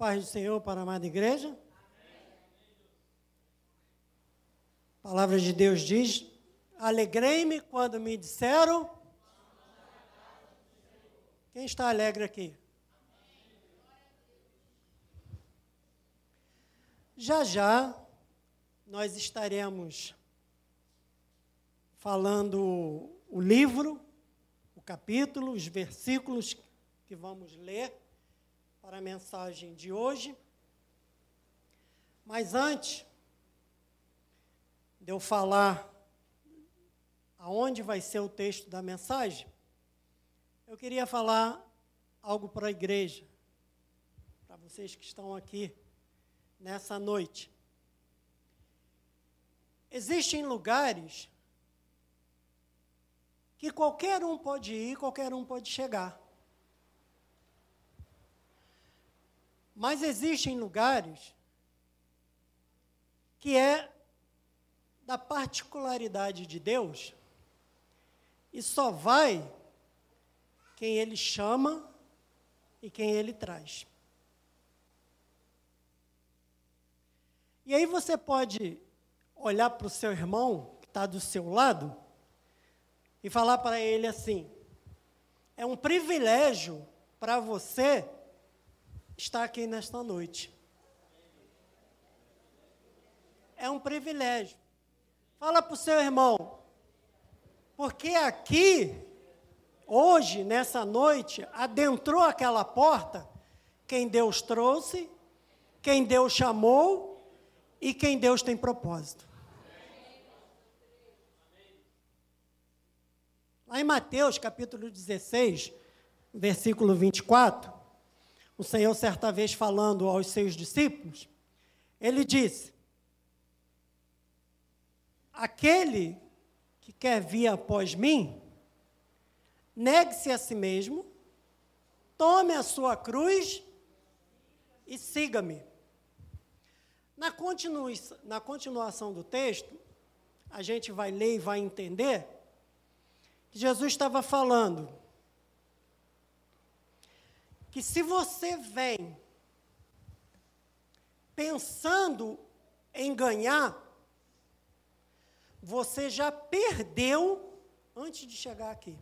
paz do Senhor para a amada igreja. A palavra de Deus diz: Alegrei-me quando me disseram. Quem está alegre aqui? Já já nós estaremos falando o livro, o capítulo, os versículos que vamos ler para a mensagem de hoje. Mas antes de eu falar aonde vai ser o texto da mensagem, eu queria falar algo para a igreja, para vocês que estão aqui nessa noite. Existem lugares que qualquer um pode ir, qualquer um pode chegar. Mas existem lugares que é da particularidade de Deus e só vai quem Ele chama e quem Ele traz. E aí você pode olhar para o seu irmão que está do seu lado e falar para ele assim: é um privilégio para você está aqui nesta noite. É um privilégio. Fala para o seu irmão, porque aqui, hoje, nessa noite, adentrou aquela porta quem Deus trouxe, quem Deus chamou e quem Deus tem propósito. Lá em Mateus capítulo 16, versículo 24, o Senhor, certa vez falando aos seus discípulos, ele disse: Aquele que quer vir após mim, negue-se a si mesmo, tome a sua cruz e siga-me. Na, continua, na continuação do texto, a gente vai ler e vai entender que Jesus estava falando que se você vem pensando em ganhar, você já perdeu antes de chegar aqui.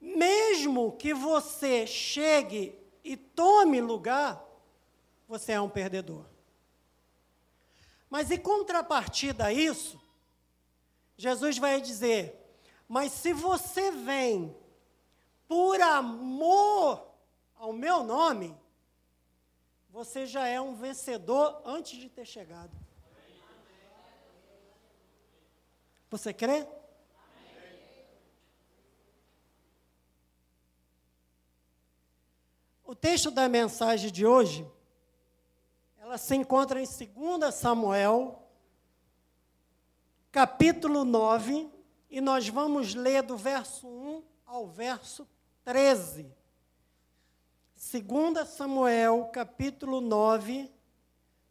Mesmo que você chegue e tome lugar, você é um perdedor. Mas em contrapartida a isso, Jesus vai dizer: Mas se você vem por amor ao meu nome, você já é um vencedor antes de ter chegado. Você crê? O texto da mensagem de hoje, ela se encontra em 2 Samuel, capítulo 9, e nós vamos ler do verso 1 ao verso 13. 2 Samuel, capítulo 9,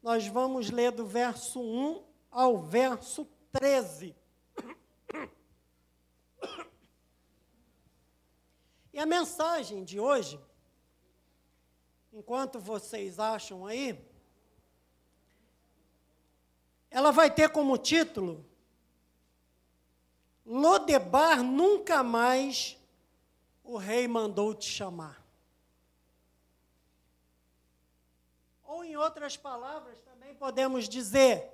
nós vamos ler do verso 1 ao verso 13. E a mensagem de hoje, enquanto vocês acham aí, ela vai ter como título Lodebar nunca mais o rei mandou te chamar. Ou, em outras palavras, também podemos dizer: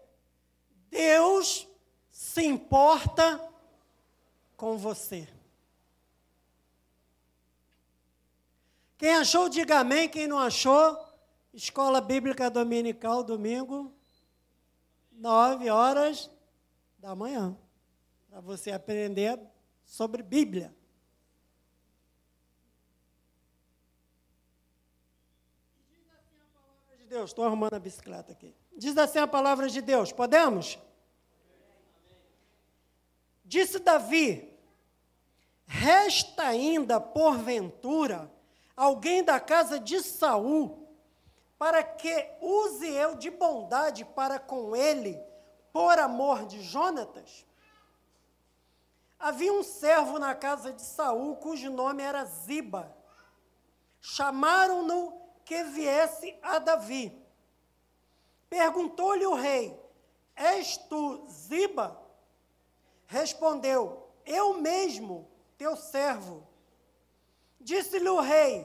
Deus se importa com você. Quem achou, diga amém. Quem não achou, Escola Bíblica Dominical, domingo, nove horas da manhã, para você aprender sobre Bíblia. Deus, estou arrumando a bicicleta aqui. Diz assim a palavra de Deus, podemos? Disse Davi: Resta ainda, porventura, alguém da casa de Saul, para que use eu de bondade para com ele, por amor de Jonatas? Havia um servo na casa de Saul, cujo nome era Ziba. chamaram-no que viesse a Davi. Perguntou-lhe o rei: És tu Ziba? Respondeu: Eu mesmo, teu servo. Disse-lhe o rei: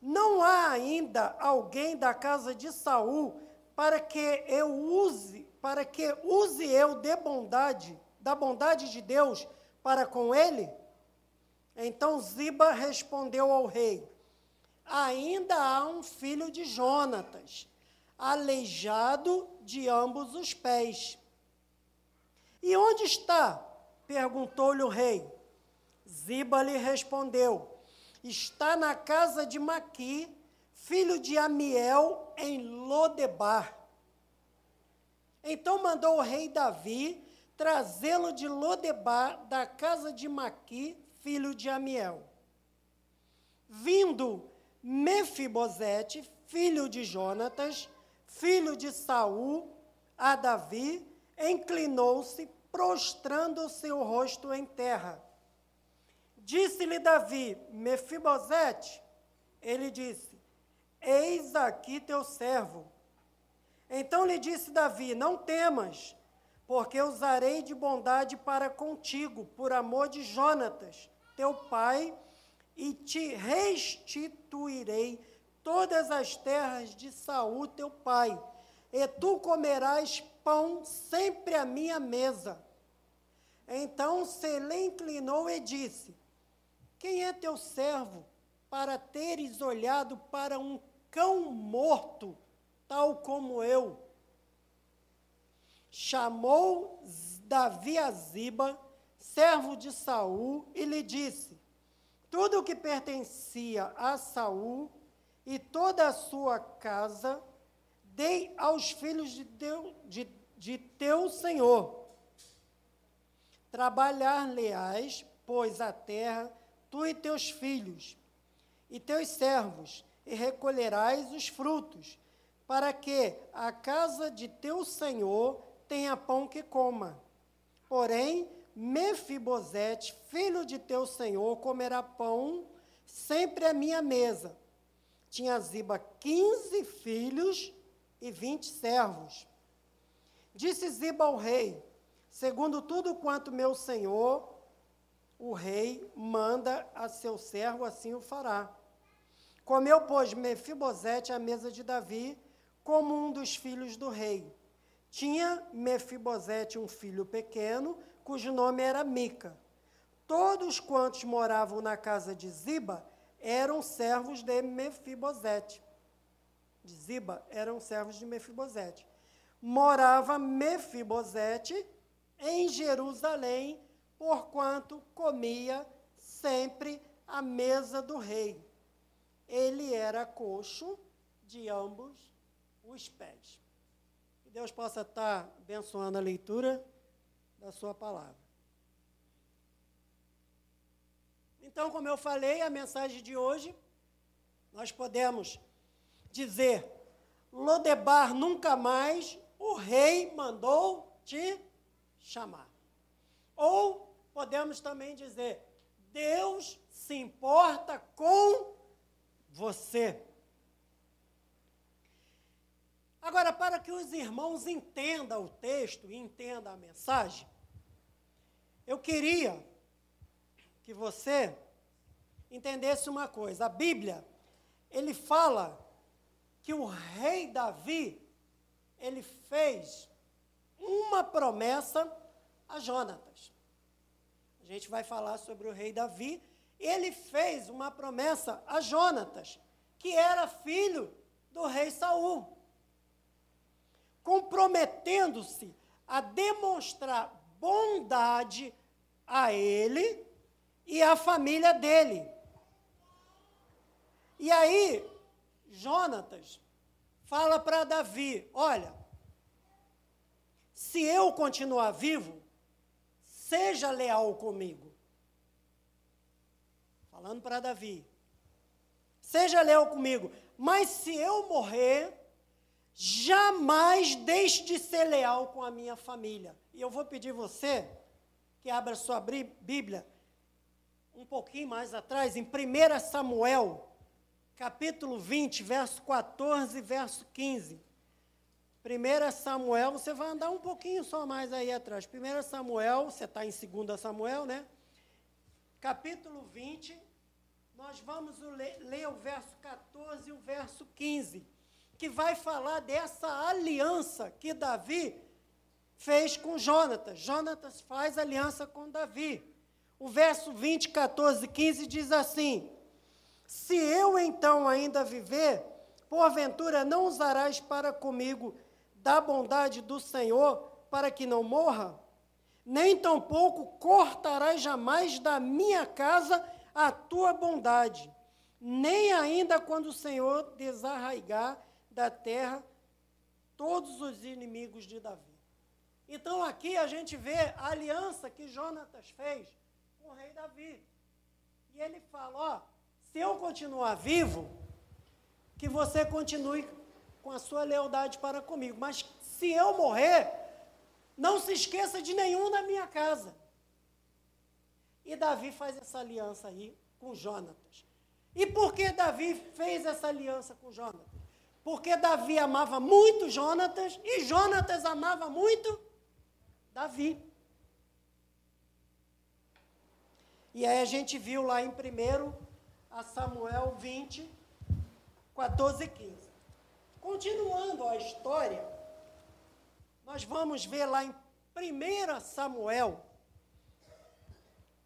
Não há ainda alguém da casa de Saul para que eu use, para que use eu de bondade, da bondade de Deus para com ele? Então Ziba respondeu ao rei: Ainda há um filho de Jonatas, aleijado de ambos os pés. E onde está? perguntou-lhe o rei. Ziba lhe respondeu: Está na casa de Maqui, filho de Amiel, em Lodebar. Então mandou o rei Davi trazê-lo de Lodebar, da casa de Maqui, filho de Amiel. Vindo Mefibosete, filho de Jonatas, filho de Saul, a Davi, inclinou-se, prostrando o seu rosto em terra. Disse-lhe Davi, Mefibosete, ele disse, eis aqui teu servo. Então lhe disse Davi, não temas, porque usarei de bondade para contigo, por amor de Jonatas, teu pai, e te restituirei todas as terras de Saul, teu pai, e tu comerás pão sempre à minha mesa. Então se lhe inclinou e disse: Quem é teu servo para teres olhado para um cão morto, tal como eu? Chamou Davi a Ziba, servo de Saul, e lhe disse: Tudo o que pertencia a Saul e toda a sua casa dei aos filhos de, teu, de, de teu Senhor. Trabalhar leais, pois, a terra, tu e teus filhos, e teus servos, e recolherás os frutos, para que a casa de teu Senhor tenha pão que coma. Porém, Mefibosete, filho de teu senhor, comerá pão sempre à minha mesa. Tinha Ziba quinze filhos e vinte servos. Disse Ziba ao rei: Segundo tudo quanto meu senhor, o rei, manda a seu servo, assim o fará. Comeu, pois, Mefibosete à mesa de Davi, como um dos filhos do rei. Tinha Mefibosete um filho pequeno, cujo nome era Mica. Todos quantos moravam na casa de Ziba eram servos de Mefibosete. De Ziba eram servos de Mefibosete. Morava Mefibosete em Jerusalém, porquanto comia sempre à mesa do rei. Ele era coxo de ambos os pés. Que Deus possa estar abençoando a leitura da Sua palavra. Então, como eu falei, a mensagem de hoje, nós podemos dizer: Lodebar nunca mais, o rei mandou te chamar. Ou podemos também dizer: Deus se importa com você. Agora, para que os irmãos entendam o texto e entendam a mensagem, eu queria que você entendesse uma coisa. A Bíblia, ele fala que o rei Davi, ele fez uma promessa a Jonatas. A gente vai falar sobre o rei Davi. Ele fez uma promessa a Jonatas, que era filho do rei Saul comprometendo-se a demonstrar bondade a ele e à família dele. E aí, Jonatas fala para Davi: Olha, se eu continuar vivo, seja leal comigo. Falando para Davi: Seja leal comigo, mas se eu morrer, jamais deixe de ser leal com a minha família. E eu vou pedir você que abra sua Bíblia um pouquinho mais atrás, em 1 Samuel, capítulo 20, verso 14, verso 15. 1 Samuel, você vai andar um pouquinho só mais aí atrás. 1 Samuel, você está em 2 Samuel, né? Capítulo 20, nós vamos ler, ler o verso 14 e o verso 15, que vai falar dessa aliança que Davi fez com Jonatas. Jonatas faz aliança com Davi. O verso 20, 14 e 15 diz assim: Se eu então ainda viver, porventura não usarás para comigo da bondade do Senhor para que não morra? Nem tampouco cortarás jamais da minha casa a tua bondade, nem ainda quando o Senhor desarraigar da terra todos os inimigos de Davi. Então aqui a gente vê a aliança que Jonatas fez com o rei Davi. E ele fala: ó, se eu continuar vivo, que você continue com a sua lealdade para comigo. Mas se eu morrer, não se esqueça de nenhum na minha casa. E Davi faz essa aliança aí com Jonatas. E por que Davi fez essa aliança com Jonatas? Porque Davi amava muito Jonatas e Jonatas amava muito Davi. E aí a gente viu lá em 1 Samuel 20, 14 e 15. Continuando a história, nós vamos ver lá em 1 Samuel,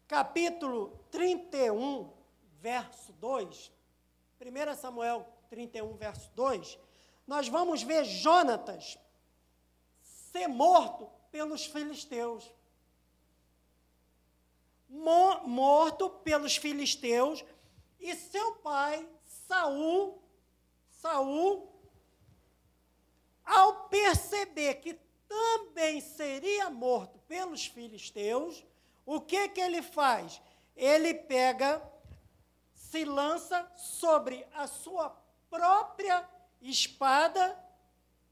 capítulo 31, verso 2. 1 Samuel 31, verso 2. Nós vamos ver Jonatas ser morto pelos filisteus. Morto pelos filisteus e seu pai Saul, Saul ao perceber que também seria morto pelos filisteus, o que que ele faz? Ele pega, se lança sobre a sua própria espada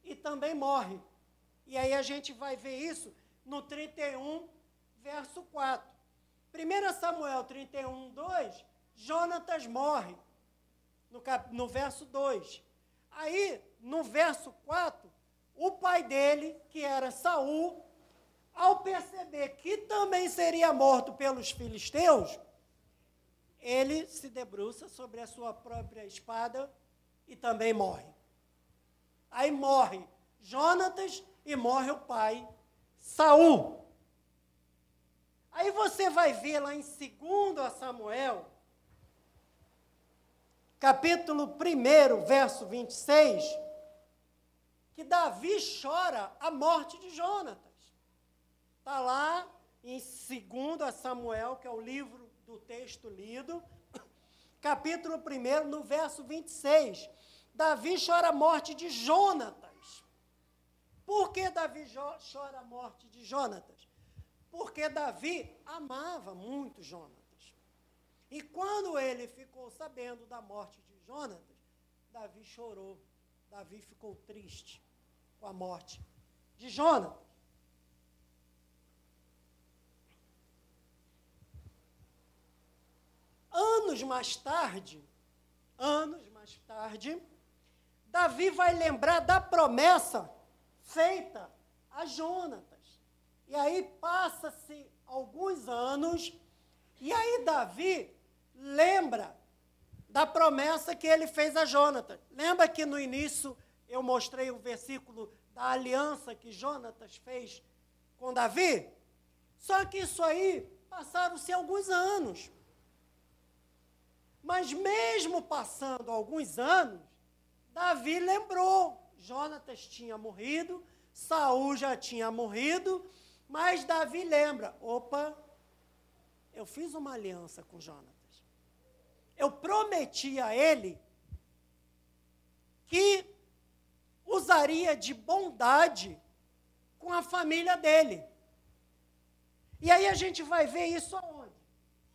e também morre. E aí a gente vai ver isso no 31, verso 4. 1 Samuel 31, 2, Jonatas morre, no, cap, no verso 2. Aí, no verso 4, o pai dele, que era Saul, ao perceber que também seria morto pelos filisteus, ele se debruça sobre a sua própria espada e também morre. Aí morre Jonatas e morre o pai Saul. Aí você vai ver lá em 2 Samuel, capítulo 1, verso 26, que Davi chora a morte de Jonatas. Está lá em 2 Samuel, que é o livro do texto lido, capítulo 1, no verso 26. Davi chora a morte de Jonatas. Por que Davi chora a morte de Jonatas? Porque Davi amava muito Jonatas. E quando ele ficou sabendo da morte de Jonatas, Davi chorou. Davi ficou triste com a morte de Jonatas. Anos mais tarde, anos mais tarde, Davi vai lembrar da promessa feita a Jonatas. E aí passa-se alguns anos, e aí Davi lembra da promessa que ele fez a Jonatas. Lembra que no início eu mostrei o versículo da aliança que Jonatas fez com Davi? Só que isso aí passaram-se alguns anos. Mas mesmo passando alguns anos, Davi lembrou. Jonatas tinha morrido, Saul já tinha morrido, mas Davi lembra: opa, eu fiz uma aliança com Jonatas eu prometi a ele que usaria de bondade com a família dele. E aí a gente vai ver isso aonde?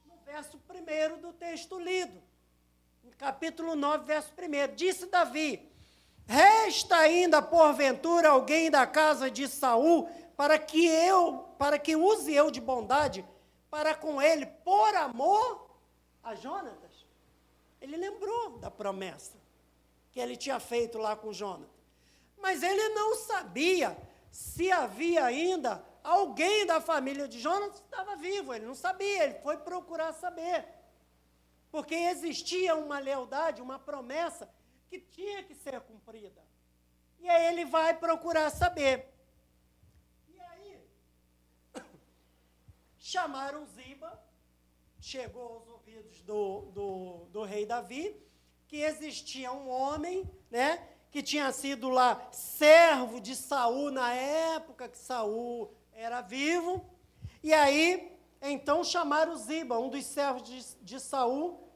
No verso 1 do texto lido. No capítulo 9, verso 1. Disse Davi: Resta ainda porventura alguém da casa de Saul para que eu, para que use eu de bondade para com ele por amor a Jonatas? Ele lembrou da promessa que ele tinha feito lá com Jonas. Mas ele não sabia se havia ainda alguém da família de Jonas estava vivo. Ele não sabia, ele foi procurar saber. Porque existia uma lealdade, uma promessa que tinha que ser cumprida. E aí ele vai procurar saber. E aí, chamaram Ziba, chegou aos ouvidos do, do, do rei Davi, que existia um homem, né, que tinha sido lá servo de Saul na época que Saul era vivo. E aí, então chamaram Ziba, um dos servos de, de Saul,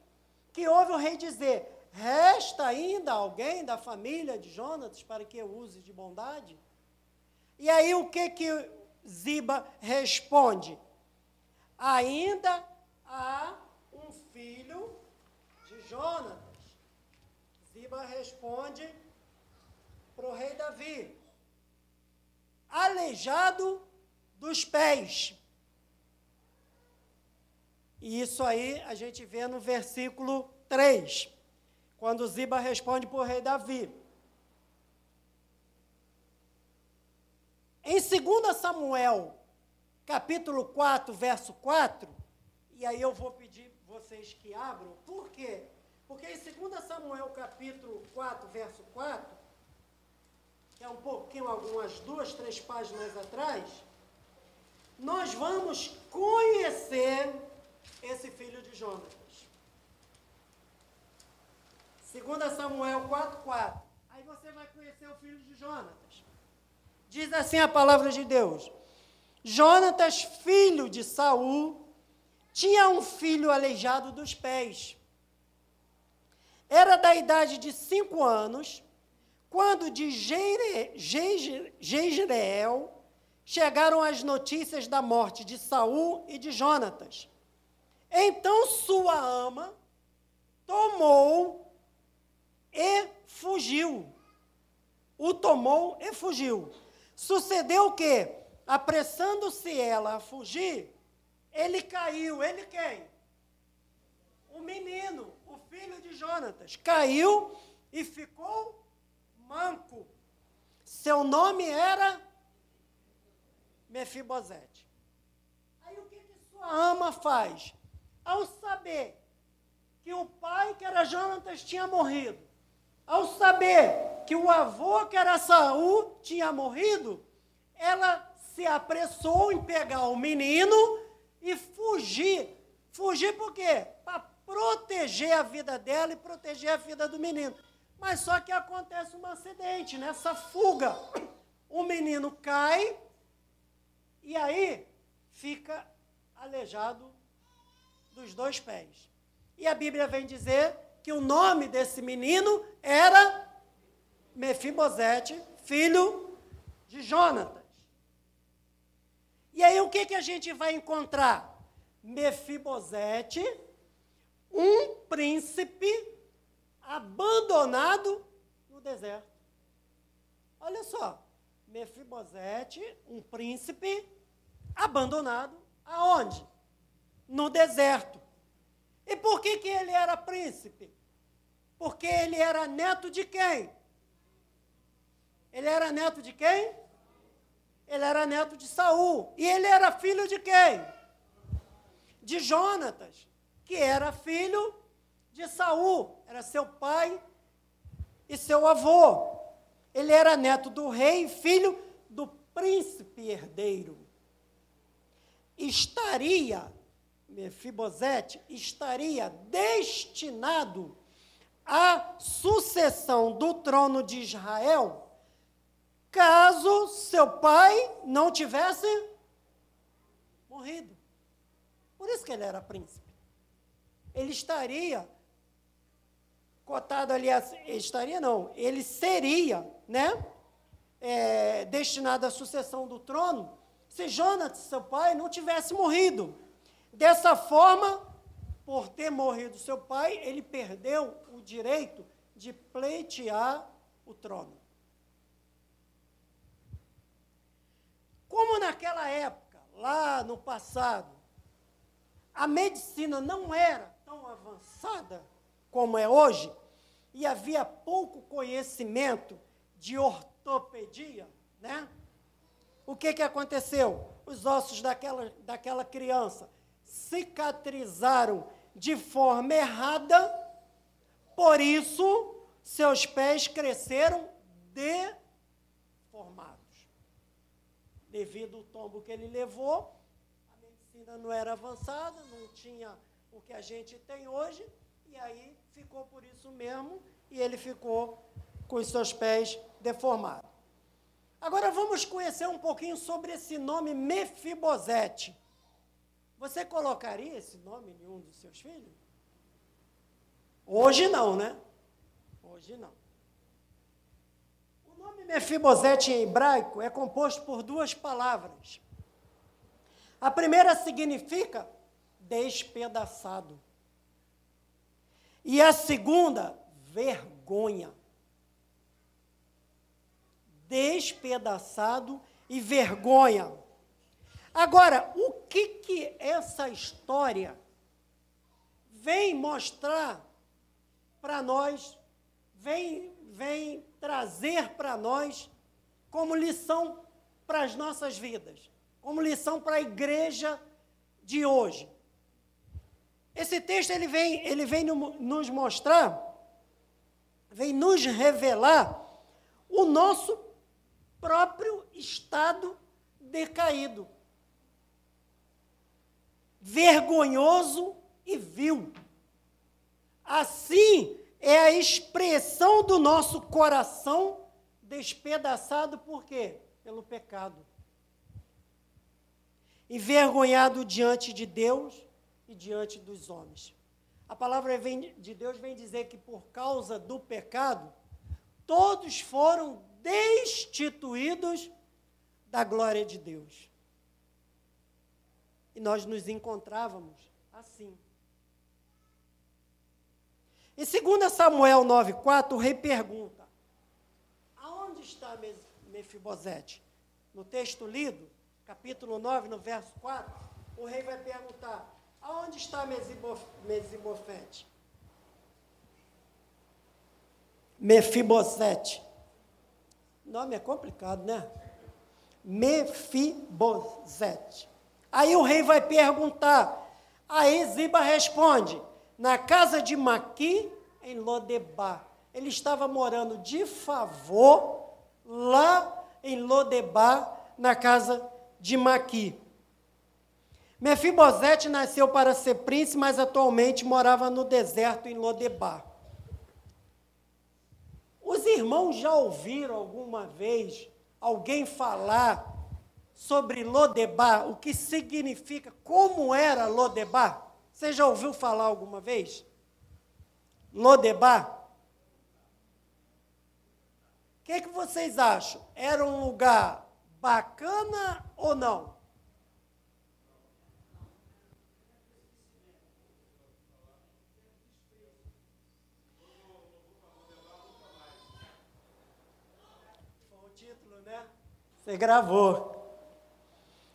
que ouve o rei dizer: Resta ainda alguém da família de Jonatas para que eu use de bondade? E aí o que que Ziba responde? Ainda há um filho de Jonatas. Ziba responde para o rei Davi: aleijado dos pés. E isso aí a gente vê no versículo 3, quando Ziba responde para o rei Davi. Em 2 Samuel, capítulo 4, verso 4, e aí eu vou pedir vocês que abram, por quê? Porque em 2 Samuel capítulo 4, verso 4, que é um pouquinho, algumas duas, três páginas atrás, nós vamos conhecer esse filho de Jonatas. 2 Samuel 4, 4. Aí você vai conhecer o filho de Jonatas. Diz assim a palavra de Deus: Jonatas, filho de Saul, tinha um filho aleijado dos pés era da idade de cinco anos, quando de Jezreel chegaram as notícias da morte de Saul e de Jonatas. Então sua ama tomou e fugiu. O tomou e fugiu. Sucedeu o quê? Apressando-se ela a fugir, ele caiu. Ele quem? O menino filho de Jonatas, caiu e ficou manco. Seu nome era Mefibosete. Aí o que, que sua ama faz? Ao saber que o pai, que era Jonatas, tinha morrido, ao saber que o avô, que era Saul, tinha morrido, ela se apressou em pegar o menino e fugir. Fugir por quê? Para proteger a vida dela e proteger a vida do menino. Mas só que acontece um acidente, nessa fuga. O menino cai e aí fica aleijado dos dois pés. E a Bíblia vem dizer que o nome desse menino era Mefibosete, filho de Jonatas. E aí o que, que a gente vai encontrar? Mefibosete um príncipe abandonado no deserto. Olha só, Mefibosete, um príncipe abandonado aonde? No deserto. E por que, que ele era príncipe? Porque ele era neto de quem? Ele era neto de quem? Ele era neto de Saul. E ele era filho de quem? De Jonatas que era filho de Saul, era seu pai e seu avô. Ele era neto do rei, filho do príncipe herdeiro. Estaria, Mefibosete, estaria destinado à sucessão do trono de Israel caso seu pai não tivesse morrido. Por isso que ele era príncipe ele estaria cotado ali, estaria não, ele seria, né, é, destinado à sucessão do trono, se Jonas, seu pai, não tivesse morrido. Dessa forma, por ter morrido seu pai, ele perdeu o direito de pleitear o trono. Como naquela época, lá no passado, a medicina não era tão avançada como é hoje, e havia pouco conhecimento de ortopedia, né? O que, que aconteceu? Os ossos daquela, daquela criança cicatrizaram de forma errada, por isso seus pés cresceram deformados. Devido ao tombo que ele levou, a medicina não era avançada, não tinha o que a gente tem hoje, e aí ficou por isso mesmo, e ele ficou com os seus pés deformados. Agora vamos conhecer um pouquinho sobre esse nome Mefibosete. Você colocaria esse nome em um dos seus filhos? Hoje não, né? Hoje não. O nome Mefibosete em hebraico é composto por duas palavras. A primeira significa despedaçado. E a segunda, vergonha. Despedaçado e vergonha. Agora, o que que essa história vem mostrar para nós, vem, vem trazer para nós como lição para as nossas vidas, como lição para a igreja de hoje? Esse texto ele vem, ele vem nos mostrar, vem nos revelar o nosso próprio estado decaído, vergonhoso e vil. Assim é a expressão do nosso coração despedaçado por quê? Pelo pecado. Envergonhado diante de Deus e diante dos homens. A palavra de Deus vem dizer que por causa do pecado, todos foram destituídos da glória de Deus. E nós nos encontrávamos assim. Em 2 Samuel 9,4, o rei pergunta: Aonde está Mefibosete? No texto lido, capítulo 9, no verso 4, o rei vai perguntar: Aonde está Mesibofete? Mefibosete. Nome é complicado, né? Mefibosete. Aí o rei vai perguntar. Aí Ziba responde: na casa de Maqui, em Lodebar. Ele estava morando de favor lá em Lodebar, na casa de Maqui. Mefibosete nasceu para ser príncipe, mas atualmente morava no deserto em Lodebar. Os irmãos já ouviram alguma vez alguém falar sobre Lodebar, o que significa, como era Lodebar? Você já ouviu falar alguma vez? Lodebar? O que, que vocês acham? Era um lugar bacana ou não? Você gravou.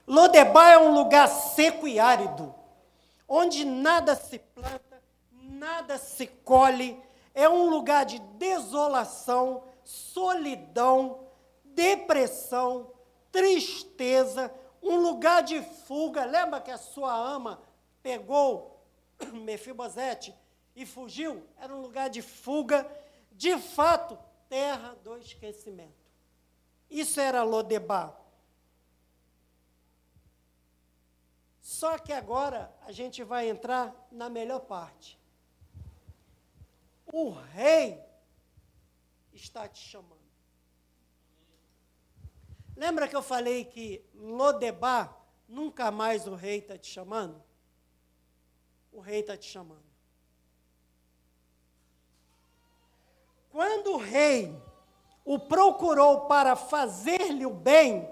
Lodebar é um lugar seco e árido, onde nada se planta, nada se colhe. É um lugar de desolação, solidão, depressão, tristeza, um lugar de fuga. Lembra que a sua ama pegou Mefibosete e fugiu? Era um lugar de fuga, de fato, terra do esquecimento. Isso era Lodebar. Só que agora a gente vai entrar na melhor parte. O rei está te chamando. Lembra que eu falei que Lodebar, nunca mais o rei está te chamando? O rei está te chamando. Quando o rei o procurou para fazer-lhe o bem,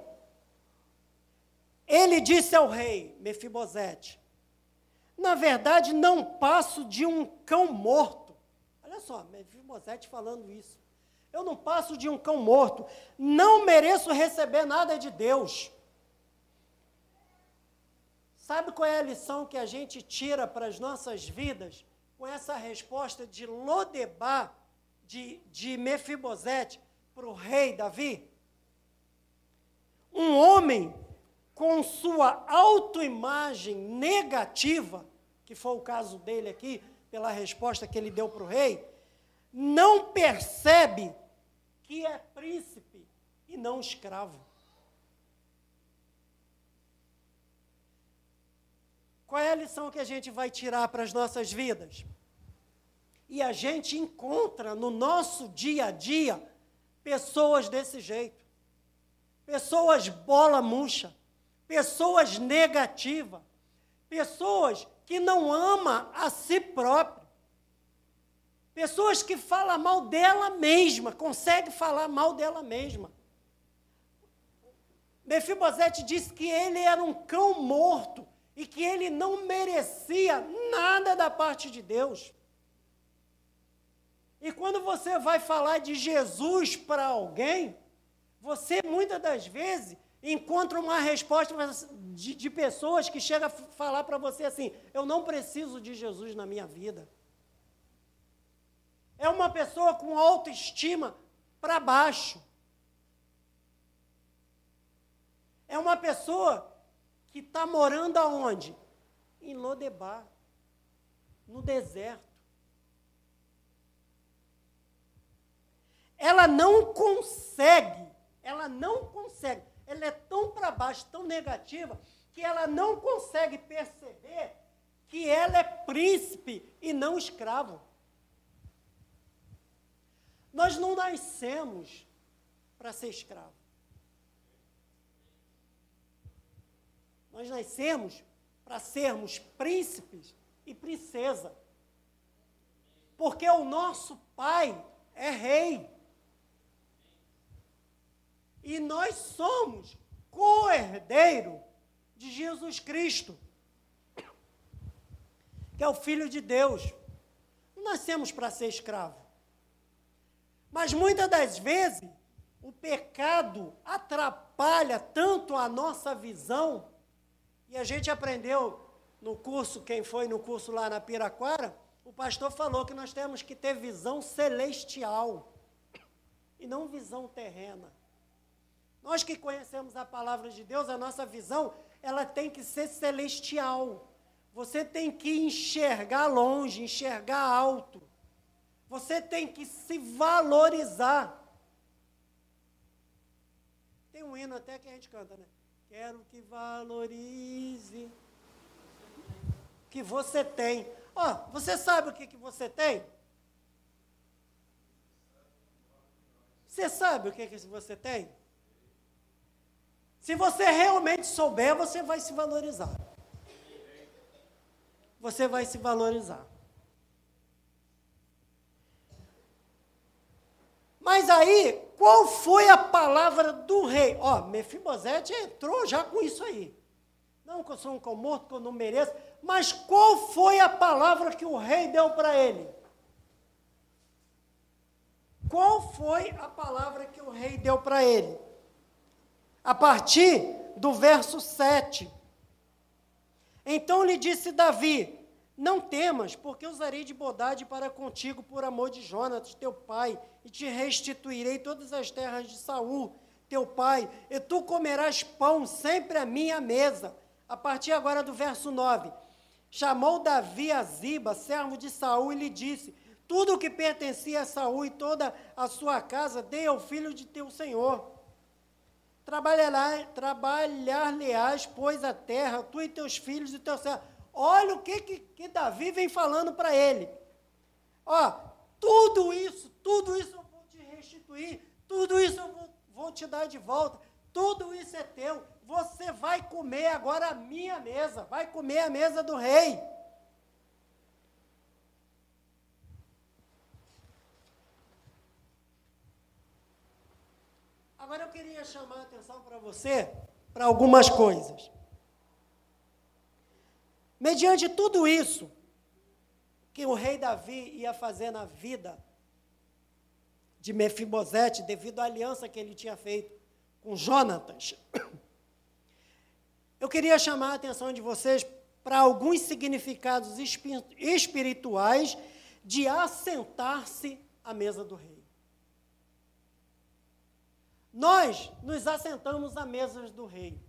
ele disse ao rei Mefibosete: Na verdade, não passo de um cão morto. Olha só, Mefibosete falando isso. Eu não passo de um cão morto. Não mereço receber nada de Deus. Sabe qual é a lição que a gente tira para as nossas vidas com essa resposta de Lodebar, de, de Mefibosete, para o rei Davi? Um homem com sua autoimagem negativa, que foi o caso dele aqui, pela resposta que ele deu para o rei, não percebe que é príncipe e não escravo. Qual é a lição que a gente vai tirar para as nossas vidas? E a gente encontra no nosso dia a dia pessoas desse jeito. Pessoas bola murcha, pessoas negativas, pessoas que não ama a si próprio. Pessoas que falam mal dela mesma, consegue falar mal dela mesma. Mefibosete disse que ele era um cão morto e que ele não merecia nada da parte de Deus. E quando você vai falar de Jesus para alguém, você muitas das vezes encontra uma resposta de, de pessoas que chegam a falar para você assim: eu não preciso de Jesus na minha vida. É uma pessoa com autoestima para baixo. É uma pessoa que está morando aonde? Em Lodebar, no deserto. Ela não consegue, ela não consegue ela é tão para baixo, tão negativa, que ela não consegue perceber que ela é príncipe e não escravo. Nós não nascemos para ser escravo. Nós nascemos para sermos príncipes e princesa. Porque o nosso pai é rei. E nós somos co-herdeiro de Jesus Cristo, que é o Filho de Deus. Não nascemos para ser escravo. Mas muitas das vezes, o pecado atrapalha tanto a nossa visão, e a gente aprendeu no curso, quem foi no curso lá na Piraquara, o pastor falou que nós temos que ter visão celestial e não visão terrena. Nós que conhecemos a palavra de Deus, a nossa visão, ela tem que ser celestial. Você tem que enxergar longe, enxergar alto. Você tem que se valorizar. Tem um hino até que a gente canta, né? Quero que valorize que você tem. Ó, oh, você sabe o que, que você tem? Você sabe o que, que você tem? Se você realmente souber, você vai se valorizar. Você vai se valorizar. Mas aí, qual foi a palavra do rei? Ó, Mefibosete entrou já com isso aí. Não que eu sou um cão morto, que eu não mereço. Mas qual foi a palavra que o rei deu para ele? Qual foi a palavra que o rei deu para ele? A partir do verso 7. Então lhe disse Davi: Não temas, porque usarei de bondade para contigo por amor de Jonas, teu pai, e te restituirei todas as terras de Saul, teu pai, e tu comerás pão sempre à minha mesa. A partir agora do verso 9. Chamou Davi a Ziba, servo de Saul, e lhe disse: Tudo o que pertencia a Saul e toda a sua casa, dei ao filho de teu senhor trabalhar-lhe-ás, pois, a terra, tu e teus filhos e teu servo. Olha o que, que, que Davi vem falando para ele. Ó, tudo isso, tudo isso eu vou te restituir, tudo isso eu vou, vou te dar de volta, tudo isso é teu. Você vai comer agora a minha mesa, vai comer a mesa do rei. Queria chamar a atenção para você para algumas coisas. Mediante tudo isso que o rei Davi ia fazer na vida de Mefibosete, devido à aliança que ele tinha feito com Jonatas, eu queria chamar a atenção de vocês para alguns significados espirituais de assentar-se à mesa do rei. Nós nos assentamos à mesa do rei.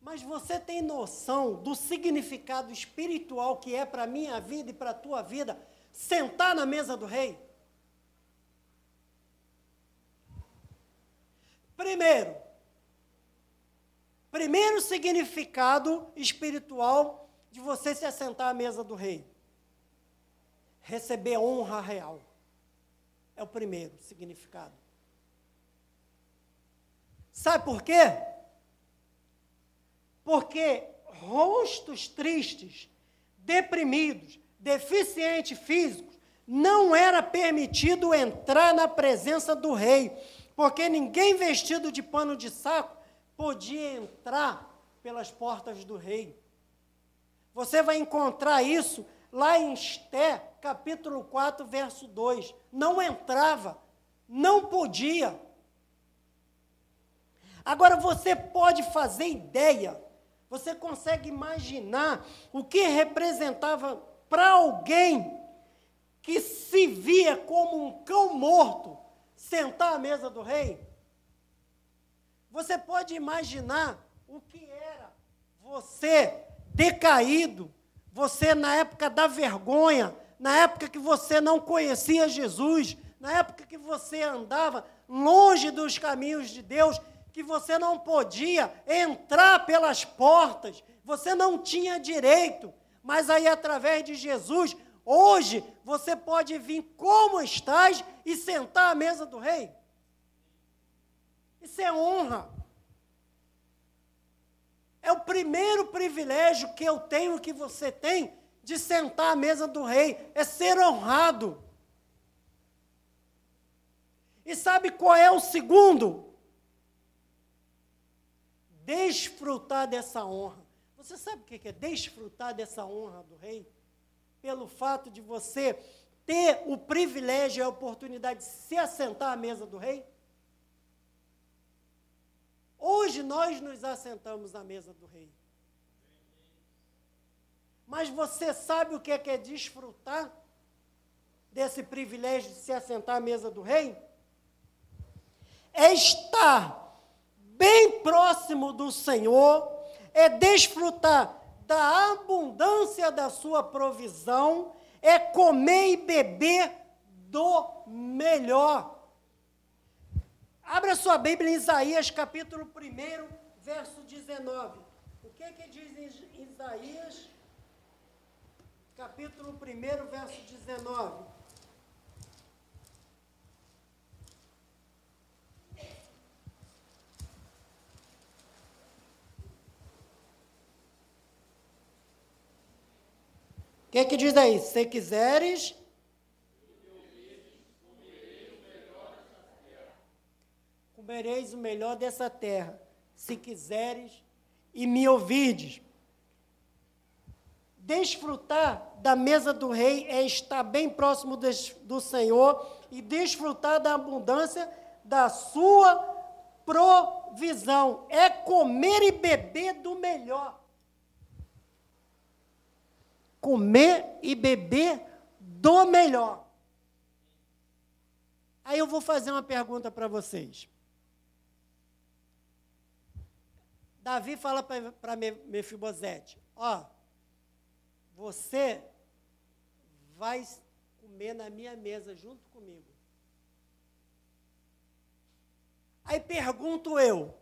Mas você tem noção do significado espiritual que é para a minha vida e para a tua vida sentar na mesa do rei? Primeiro, primeiro significado espiritual de você se assentar à mesa do rei: receber honra real. É o primeiro significado. Sabe por quê? Porque rostos tristes, deprimidos, deficientes físicos, não era permitido entrar na presença do rei, porque ninguém vestido de pano de saco podia entrar pelas portas do rei. Você vai encontrar isso lá em Esté, capítulo 4, verso 2. Não entrava, não podia. Agora você pode fazer ideia, você consegue imaginar o que representava para alguém que se via como um cão morto sentar à mesa do rei? Você pode imaginar o que era você decaído, você na época da vergonha, na época que você não conhecia Jesus, na época que você andava longe dos caminhos de Deus que você não podia entrar pelas portas, você não tinha direito, mas aí através de Jesus, hoje você pode vir como estás e sentar à mesa do rei. Isso é honra. É o primeiro privilégio que eu tenho, que você tem, de sentar à mesa do rei, é ser honrado. E sabe qual é o segundo? Desfrutar dessa honra. Você sabe o que é desfrutar dessa honra do rei? Pelo fato de você ter o privilégio e a oportunidade de se assentar à mesa do rei? Hoje nós nos assentamos na mesa do rei. Mas você sabe o que é, que é desfrutar desse privilégio de se assentar à mesa do rei? É estar bem próximo do Senhor, é desfrutar da abundância da sua provisão, é comer e beber do melhor. Abra sua Bíblia em Isaías, capítulo 1, verso 19. O que, que diz em Isaías, capítulo 1, verso 19? Que, que diz aí? Se quiseres. Comereis o melhor dessa terra, se quiseres e me ouvides. Desfrutar da mesa do rei é estar bem próximo do Senhor e desfrutar da abundância da sua provisão. É comer e beber do melhor comer e beber do melhor. Aí eu vou fazer uma pergunta para vocês. Davi fala para Mefibosete: Ó, você vai comer na minha mesa junto comigo. Aí pergunto eu: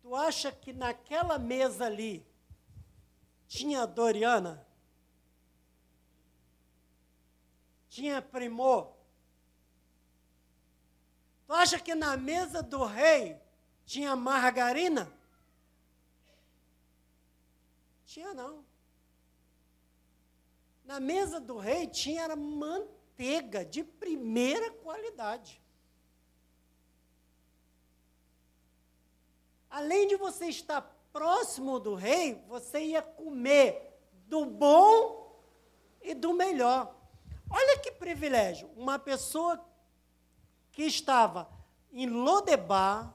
Tu acha que naquela mesa ali tinha Doriana? Tinha Primor? Tu acha que na mesa do rei tinha margarina? Tinha não. Na mesa do rei tinha manteiga de primeira qualidade. Além de você estar próximo do rei, você ia comer do bom e do melhor. Olha que privilégio. Uma pessoa que estava em Lodebar,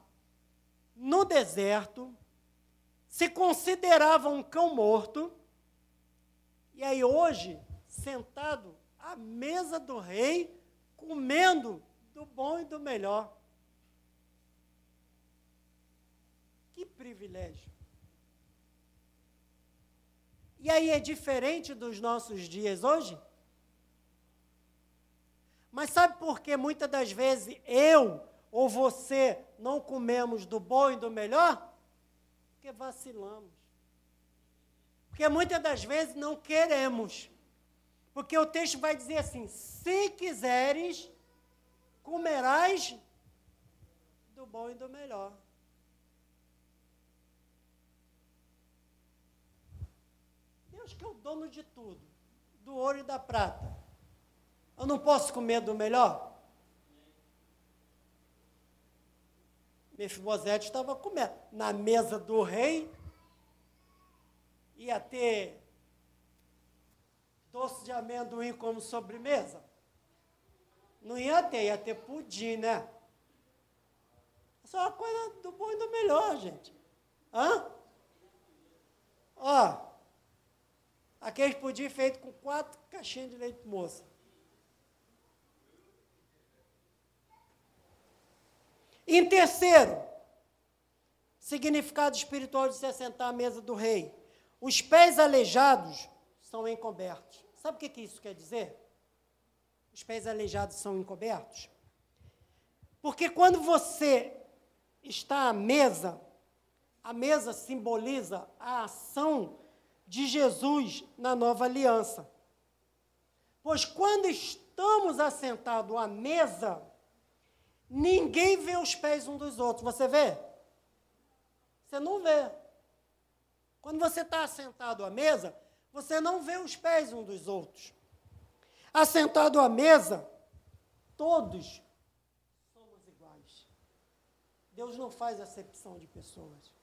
no deserto, se considerava um cão morto, e aí hoje, sentado à mesa do rei, comendo do bom e do melhor. Que privilégio. E aí é diferente dos nossos dias hoje? Mas sabe por que muitas das vezes eu ou você não comemos do bom e do melhor? Porque vacilamos. Porque muitas das vezes não queremos. Porque o texto vai dizer assim: se quiseres, comerás do bom e do melhor. Deus que é o dono de tudo, do ouro e da prata. Eu não posso comer do melhor? Mefibosete estava comendo. Na mesa do rei, ia ter doce de amendoim como sobremesa? Não ia ter, ia ter pudim, né? É uma coisa do bom e do melhor, gente. Hã? Ó, aquele pudim feito com quatro caixinhas de leite moça. Em terceiro, significado espiritual de se assentar à mesa do rei. Os pés aleijados são encobertos. Sabe o que, que isso quer dizer? Os pés aleijados são encobertos? Porque quando você está à mesa, a mesa simboliza a ação de Jesus na nova aliança. Pois quando estamos assentados à mesa, Ninguém vê os pés um dos outros. Você vê? Você não vê. Quando você está sentado à mesa, você não vê os pés um dos outros. Assentado à mesa, todos somos iguais. Deus não faz acepção de pessoas.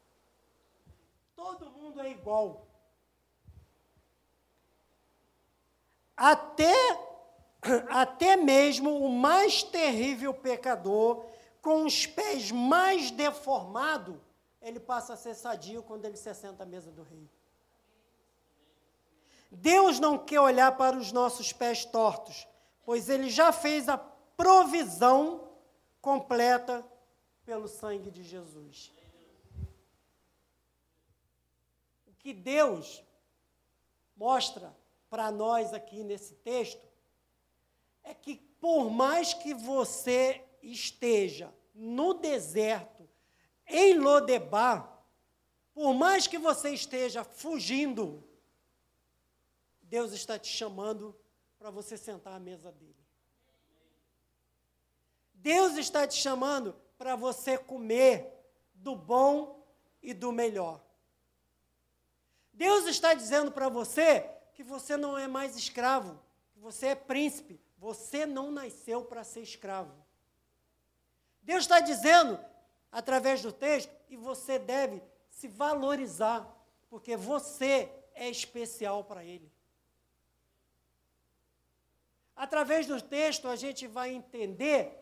Todo mundo é igual. Até até mesmo o mais terrível pecador, com os pés mais deformados, ele passa a ser sadio quando ele se senta à mesa do rei. Deus não quer olhar para os nossos pés tortos, pois ele já fez a provisão completa pelo sangue de Jesus. O que Deus mostra para nós aqui nesse texto é que por mais que você esteja no deserto, em Lodebar, por mais que você esteja fugindo, Deus está te chamando para você sentar à mesa dele. Deus está te chamando para você comer do bom e do melhor. Deus está dizendo para você que você não é mais escravo, que você é príncipe, você não nasceu para ser escravo. Deus está dizendo, através do texto, que você deve se valorizar, porque você é especial para Ele. Através do texto, a gente vai entender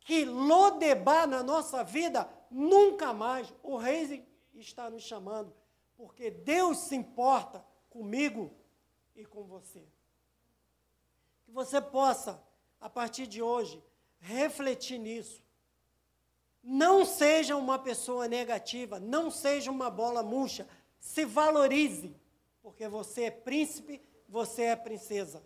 que Lodebar na nossa vida, nunca mais o rei está nos chamando, porque Deus se importa comigo e com você que você possa, a partir de hoje, refletir nisso. Não seja uma pessoa negativa, não seja uma bola murcha, se valorize, porque você é príncipe, você é princesa.